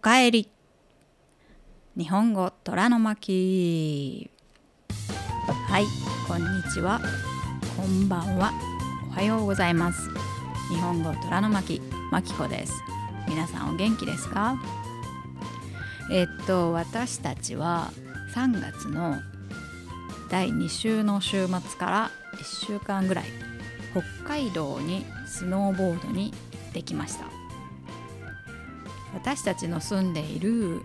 かえり。日本語虎の巻。はいこんにちは。こんばんは。おはようございます。日本語虎の巻。まきこです。皆さんお元気ですか？えっと私たちは3月の第2週の週末から1週間ぐらい北海道にスノーボードに行ってきました。私たちの住んでいる、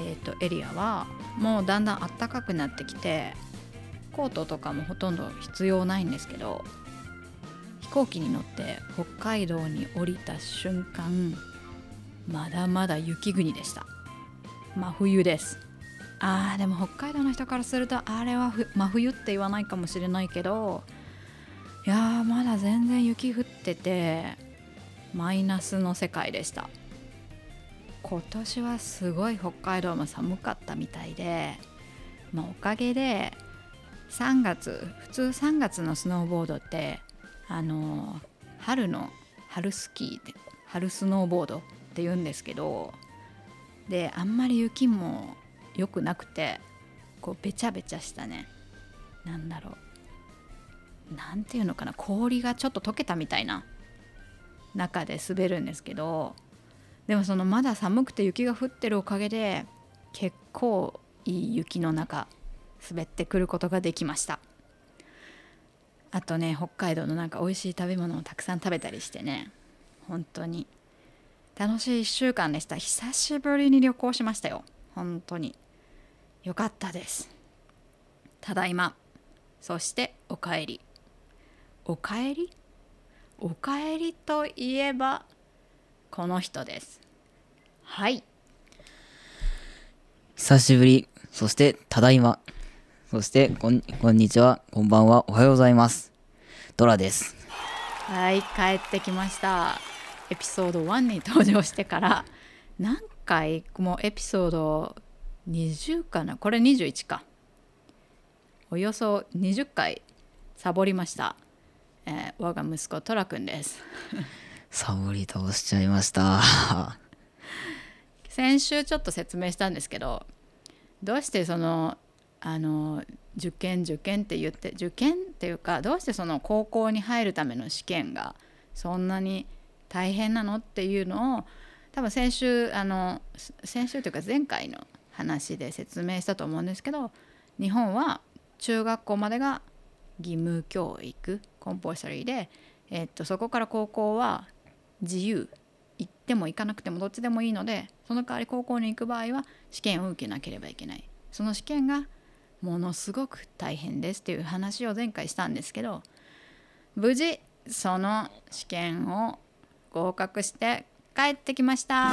えーと、エリアはもうだんだん暖かくなってきてコートとかもほとんど必要ないんですけど飛行機に乗って北海道に降りた瞬間まだまだ雪国でした。真冬です。あーでも北海道の人からするとあれは真冬って言わないかもしれないけどいやーまだ全然雪降っててマイナスの世界でした。今年はすごい北海道も寒かったみたいで、まあ、おかげで3月普通3月のスノーボードってあの春の春スキーで春スノーボードって言うんですけどであんまり雪も良くなくてこうべちゃべちゃしたね。なんだろう。なんていうのかな。氷がちょっと溶けたみたいな中で滑るんですけどでもそのまだ寒くて雪が降ってるおかげで結構いい雪の中滑ってくることができました。あとね北海道のなんか美味しい食べ物をたくさん食べたりしてね本当に。楽しい1週間でした。久しぶりに旅行しましたよ。本当に。よかったです。ただいま。そしておかえり。おかえり？おかえりといえばこの人です。はい。久しぶり。そしてただいま。そしてこんこんにちは。こんばんは。おはようございます。ドラです。はい帰ってきました。エピソード1に登場してから何回もエピソード20かな？これ21か。およそ20回サボりました。えー、我が息子トラくんですサボり倒しちゃいました。先週ちょっと説明したんですけどどうしてそのあの受験受験って言って受験っていうかどうしてその高校に入るための試験がそんなに大変なのっていうのを多分先週あの先週というか前回の話で説明したと思うんですけど日本は中学校までが義務教育コンポーシャリーで、えっと、そこから高校は自由。行っても行かなくてもどっちでもいいのでその代わり高校に行く場合は試験を受けなければいけない。その試験がものすごく大変ですっていう話を前回したんですけど無事その試験を合格して帰ってきました。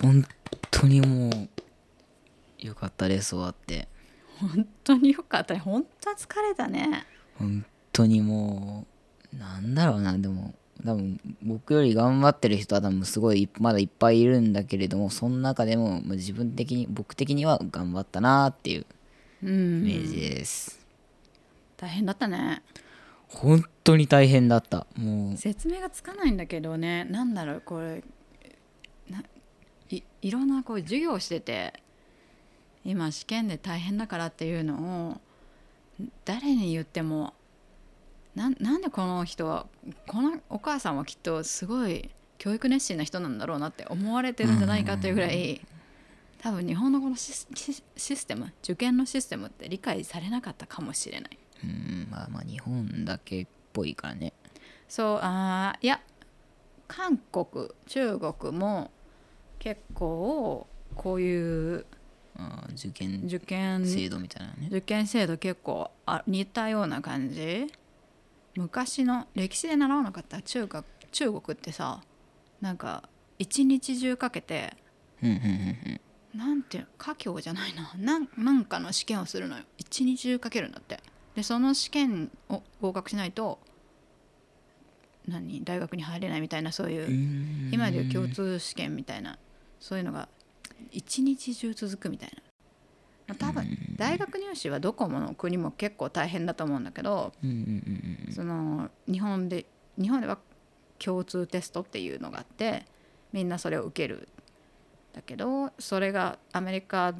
本当にもうよかったです終わって。本当によかった。ね本当は疲れたね。本当にもうなんだろうなでも多分僕より頑張ってる人は多分すごいまだいっぱいいるんだけれどもその中でも自分的に僕的には頑張ったなっていうイメージです、大変だったね。本当に大変だった。もう。説明がつかないんだけどね。なんだろうこれいいろんなこう授業をしてて今試験で大変だからっていうのを誰に言ってもなんでこの人はこのお母さんはきっとすごい教育熱心な人なんだろうなって思われてるんじゃないかっていうぐらい多分日本のこのシステム受験のシステムって理解されなかったかもしれない。うんまあまあ日本だけっぽいからね。そうあいや韓国中国も結構こういう受験受験制度みたいなね。受験制度結構あ似たような感じ昔の歴史で習わなかった中学中国ってさなんか一日中かけてなんて家境じゃないな。なんなんかの試験をするのよ。一日中かけるんだって。でその試験を合格しないと何大学に入れないみたいなそういう今でいう共通試験みたいなそういうのが一日中続くみたいな多分大学入試はどこもの国も結構大変だと思うんだけど、その日本で日本では共通テストっていうのがあってみんなそれを受けるだけどそれがアメリカ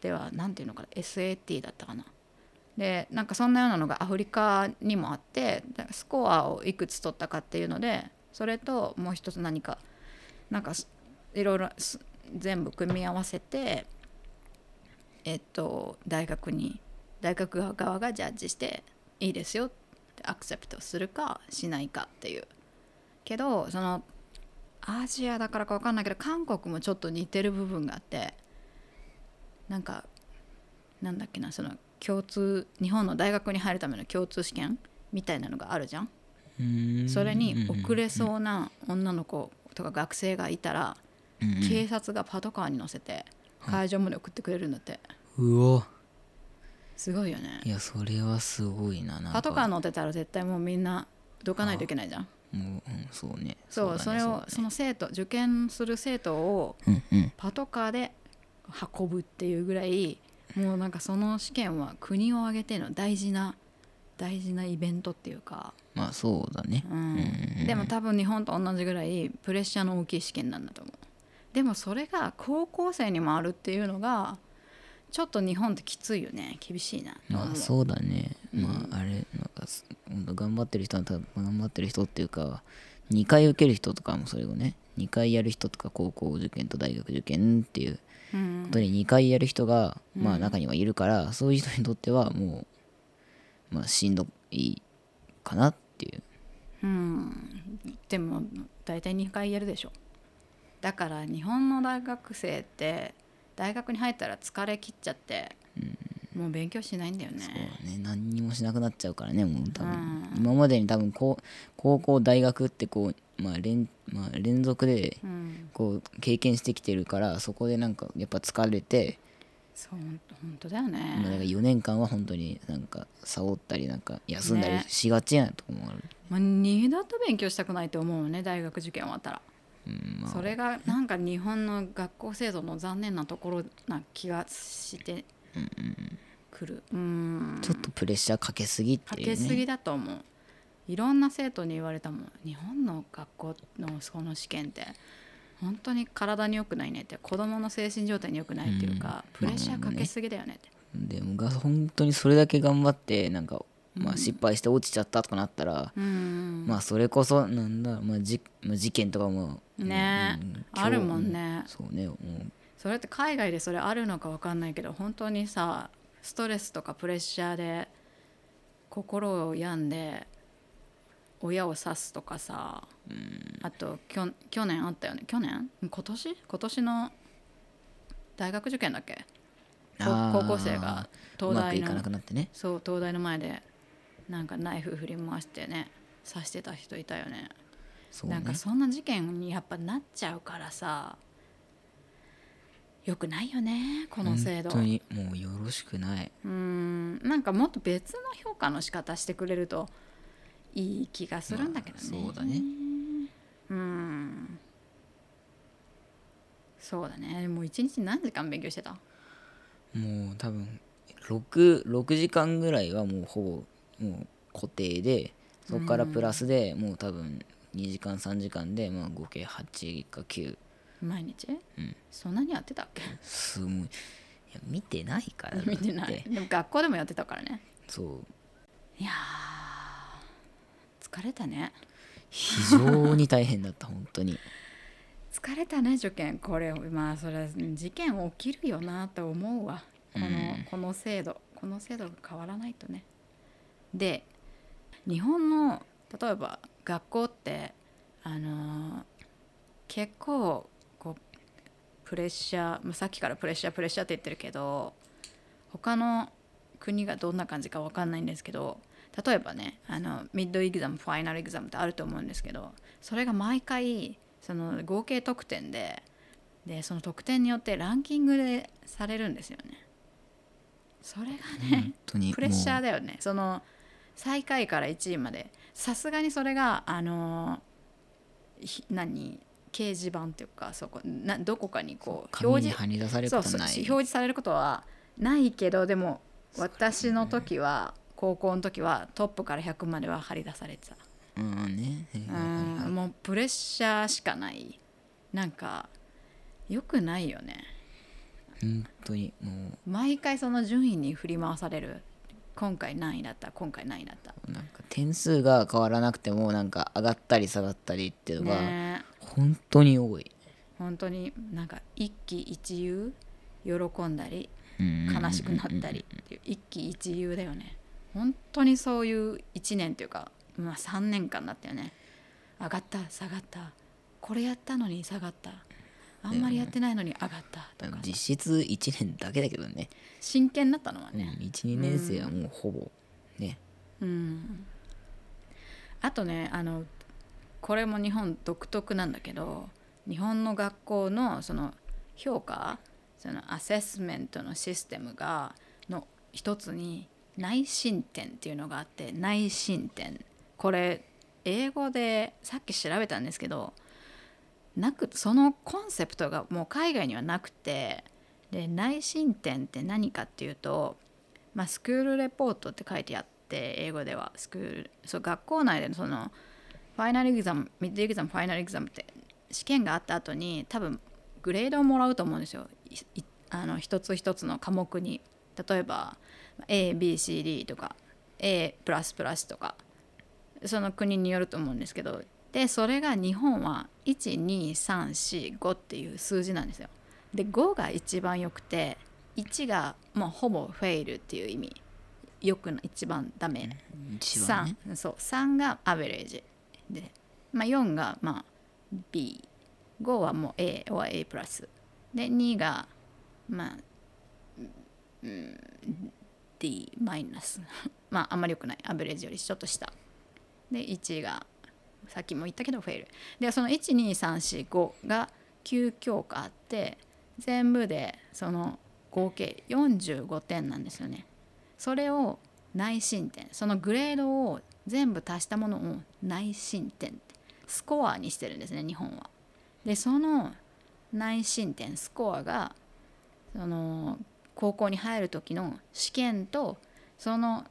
では何ていうのかな SAT だったかな。でなんかそんなようなのがアフリカにもあってスコアをいくつ取ったかっていうのでそれともう一つ何かなんかいろいろ全部組み合わせてえっと大学に大学側がジャッジしていいですよってアクセプトするかしないかっていう。けどそのアジアだからか分かんないけど韓国もちょっと似てる部分があってなんかなんだっけなその共通日本の大学に入るための共通試験みたいなのがあるじゃん。それに遅れそうな女の子とか学生がいたら、警察がパトカーに乗せて会場まで送ってくれるん。だって、うわすごいよね。いやそれはすごいななんか。パトカー乗ってたら絶対もうみんなどかないといけないじゃん。もう、うん、そうね。そうそれをだね。その生徒受験する生徒をうんうん。パトカーで運ぶっていうぐらいもうなんかその試験は国を挙げての大事な大事なイベントっていうか、まあそうだね。うん、でも多分日本と同じぐらいプレッシャーの大きい試験なんだと思うでもそれが高校生にもあるっていうのがちょっと日本ってきついよね。厳しいな。まあそうだね、まああれなんか頑張ってる人はた頑張ってる人っていうか2回受ける人とかもそれをね2回やる人とか高校受験と大学受験っていううん。ことに2回やる人が、まあ中にはいるからそういう人にとってはもうまあしんどいかなっていう。うん。でも大体2回やるでしょだから日本の大学生って大学に入ったら疲れ切っちゃって、もう勉強しないんだよね。そうね。何にもしなくなっちゃうからねもう多分、うん。今までに多分高校大学ってこう、まあ連まあ、連続でうん。こう経験してきてるからそこでなんかやっぱ疲れて、そう本当だよまあ、だからね、4年間は本当になんかサボったりなんか休んだりね。しがちやなと思う、まあ、二度と勉強したくないと思うね大学受験終わったら、うんまあ、それがなんか日本の学校制度の残念なところな気がしてくる。うん。ちょっとプレッシャーかけすぎっていうね。かけすぎだと思う。いろんな生徒に言われたもん。日本の学校のその試験って。本当に体に良くないねって。子供の精神状態に良くないっていうか、プレッシャーかけすぎだよねって、でもが本当にそれだけ頑張ってなんか、まあ、失敗して落ちちゃったとかなったら、うん。まあそれこそなんだ、まあ、じまあ事件とかもね。うんあるもんね。そうねもうそれって海外でそれあるのか分かんないけど本当にさストレスとかプレッシャーで心を病んで親を刺すとかさ、あときょ去年あったよね。去年？今年？今年の大学受験だっけ？高校生が東大のくなってね。そう東大の前でなんかナイフ振り回してね刺してた人いたよね。ね。なんかそんな事件にやっぱなっちゃうからさよくないよねこの制度。本当にもうよろしくない。うん。なんかもっと別の評価の仕方してくれるといい気がするんだけどね、まあそうだね。うん。そうだね。もう一日何時間勉強してた？もう多分 6, 6時間ぐらいはもうほぼもう固定でそこからプラスでもう多分2時間3時間でまあ合計8か9毎日、うん。そんなにやってたっけ？すごい。いや見てないからだ見てなっい。でも学校でもやってたからね。そう。いやー疲れたね。非常に大変だった本当に。疲れたね受験。これまあそれは事件起きるよなと思うわ。この,、この制度。この制度が変わらないとねで日本の例えば学校ってあのー結構こうプレッシャーまあさっきからプレッシャープレッシャーって言ってるけど他の国がどんな感じか分かんないんですけど例えばねあの mid exam final exam ってあると思うんですけどそれが毎回その合計得点ででその得点によってランキングでされるんですよね。それがね、プレッシャーもだよねその最下位から1位まで。さすがにそれがあのひ何？掲示板っていうかそこなどこかにこう表示貼り出されるそうそうことはない表示されることはないけどでも私の時は高校の時はトップから100までは張り出されてた。うんね。うんもうプレッシャーしかない。なんかよくないよね。本当にも毎回その順位に振り回される今回何位だった？今回何位だった？うなんか点数が変わらなくてもなんか上がったり下がったりっていうのがね。本当に多い、本当になんか一喜一憂喜んだりうん。悲しくなったりっていう一喜一憂だよね。本当にそういう1年っていうか、まあ、3年間だったよね。上がった下がった。これやったのに下がったあんまりやってないのに上がったとか実質1年だけだけどね。真剣だったのはうんね12年生はもうほぼね。うん。あとねあのこれも日本独特なんだけど日本の学校のその評価そのアセスメントのシステムがの一つに内申点っていうのがあって内申点。これ英語でさっき調べたんですけどなくそのコンセプトがもう海外にはなくてで内申点って何かっていうと、まあ、 school report って書いてあって英語では。 school そう学校内でのその final exam mid exam final exam って試験があった後に多分グレードをもらうと思うんですよ。あの一つ一つの科目に。例えば ABCD とか A とか。その国によると思うんですけどでそれが日本は12345っていう数字なんですよ。で5が一番よくて1がもうほぼフェイルっていう意味。よくな一番ダメ、一番ね。3そう。3がアベレージ。で、まあ、4がまあ B5 はもう A は A プラス。で2がまあ、うん、D マイナス。まああんまり良くない。アベレージよりちょっと下。で1がさっきも言ったけどフェイル。でその12345が9教科あって全部でその合計45点なんですよね。それを内申点。そのグレードを全部足したものを内申点って。スコアにしてるんですね日本は。でその内申点スコアがその高校に入る時の試験とその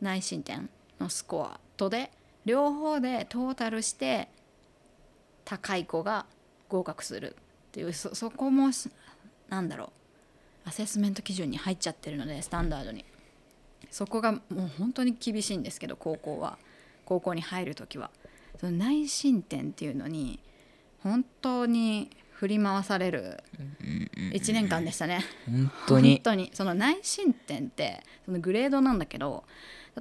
内申点のスコアとで両方でトータルして高い子が合格するっていうそそこもしなんだろうアセスメント基準に入っちゃってるのでスタンダードに。そこがもう本当に厳しいんですけど高校は。高校に入る時は。その内申点っていうのに本当に振り回される1年間でしたね。本当に。本当に。その内申点ってそのグレードなんだけど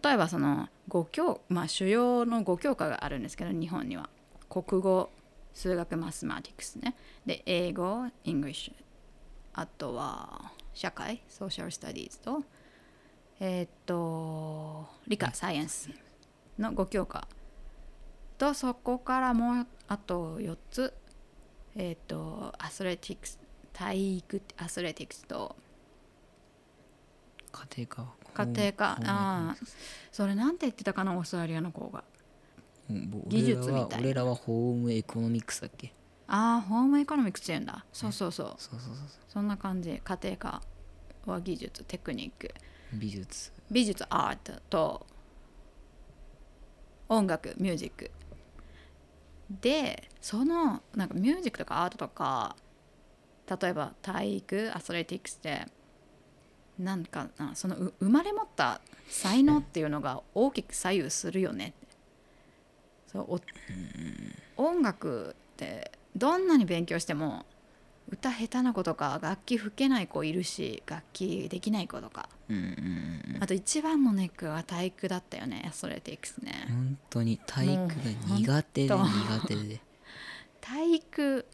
例えばその5教まあ主要の5教科があるんですけど日本には国語数学マスマティクスね。で英語 English あとは社会ソーシャルスタディーズとえーっと理科サイエンスの5教科とそこからもうあと4つえーっとアスレティクス体育アスレティクスと家庭科。家庭科。ああ。それなんて言ってたかなオーストラリアの子が。うんぼ技術みたい。な俺らはホームエコノミクスだっけ？ああホームエコノミクスって言うんだ。そうそうそう。そうそうそうそそんな感じ。家庭科は技術テクニック。う美術。美術アートと音楽ミュージック。でそのなんかミュージックとかアートとか例えば体育アスレティクスでなんかなそのう生まれ持った才能っていうのが大きく左右するよね。そうお音楽ってどんなに勉強しても歌下手な子とか楽器吹けない子いるし楽器できない子とか。うんうんうんあと一番のネックは体育だったよねアスレティクスね。本当に体育が苦手で苦手で。体育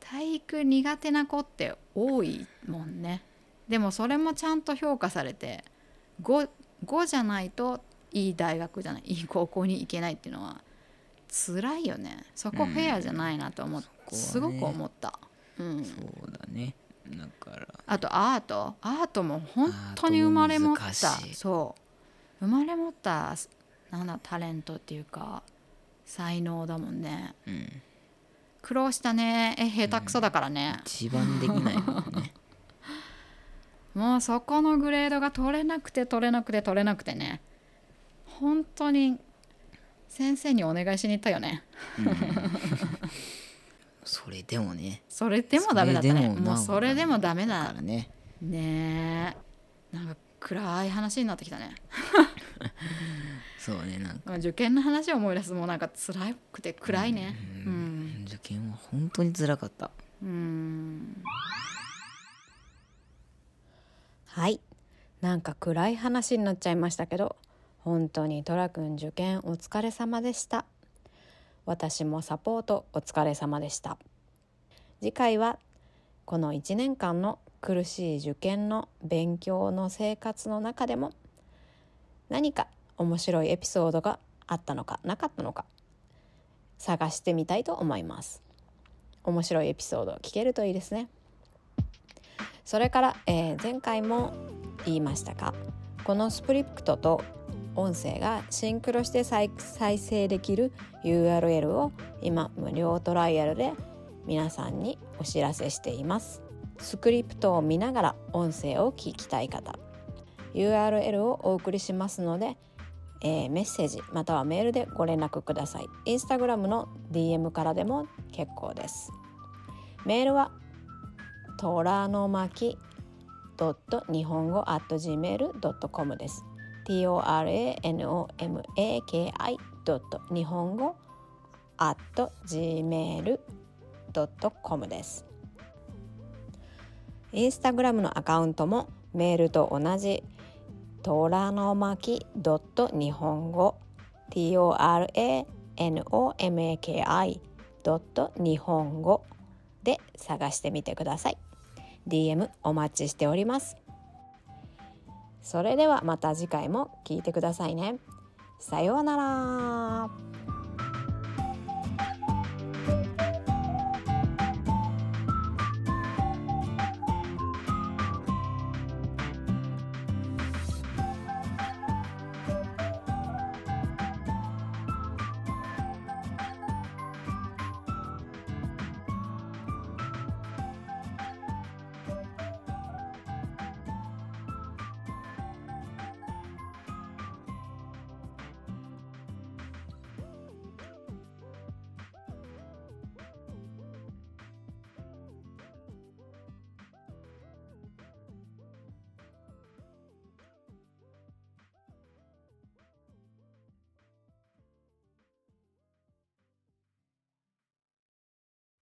体育苦手な子って多いもんねでもそれもちゃんと評価されて 5, 5じゃないといい大学じゃないいい高校に行けないっていうのは辛いよね。そこフェアじゃないなと思っ、こはねすごく思った、うん、そうだね。だから。あとアート。アートも本当に生まれ持った。そう。生まれ持ったなんだタレントっていうか才能だもんね。うん。苦労したね。え下手くそだからね、一番できないもんねもうそこのグレードが取れなくて取れなくて取れなくてね。本当に先生にお願いしに行ったよね。それでもね。それでもダメだったね。ももうそれでもダメだだからね。ね。え。なんか暗い話になってきたね。そうねなんか。受験の話を思い出すともうなんか辛くて暗いね。うん。受験は本当に辛かった。うんはい。なんか暗い話になっちゃいましたけど本当にトラくん受験お疲れ様でした。私もサポートお疲れ様でした。次回はこの1年間の苦しい受験の勉強の生活の中でも何か面白いエピソードがあったのかなかったのか探してみたいと思います。面白いエピソード聞けるといいですね。それから、えー前回も言いましたがこのスプリプトと音声がシンクロして再生できる URL を今無料トライアルで皆さんにお知らせしています。スクリプトを見ながら音声を聞きたい方。URL をお送りしますので、えーメッセージまたはメールでご連絡ください。インスタグラムの DM からでも結構です。メールは虎の巻日本語 at gmail.com です。toranomaki 日本語 at gmail.com です。インスタグラムのアカウントもメールと同じ虎の巻日本語 toranomaki 日本語で探してみてください。DM お待ちしております。それではまた次回も聞いてくださいね。さようなら。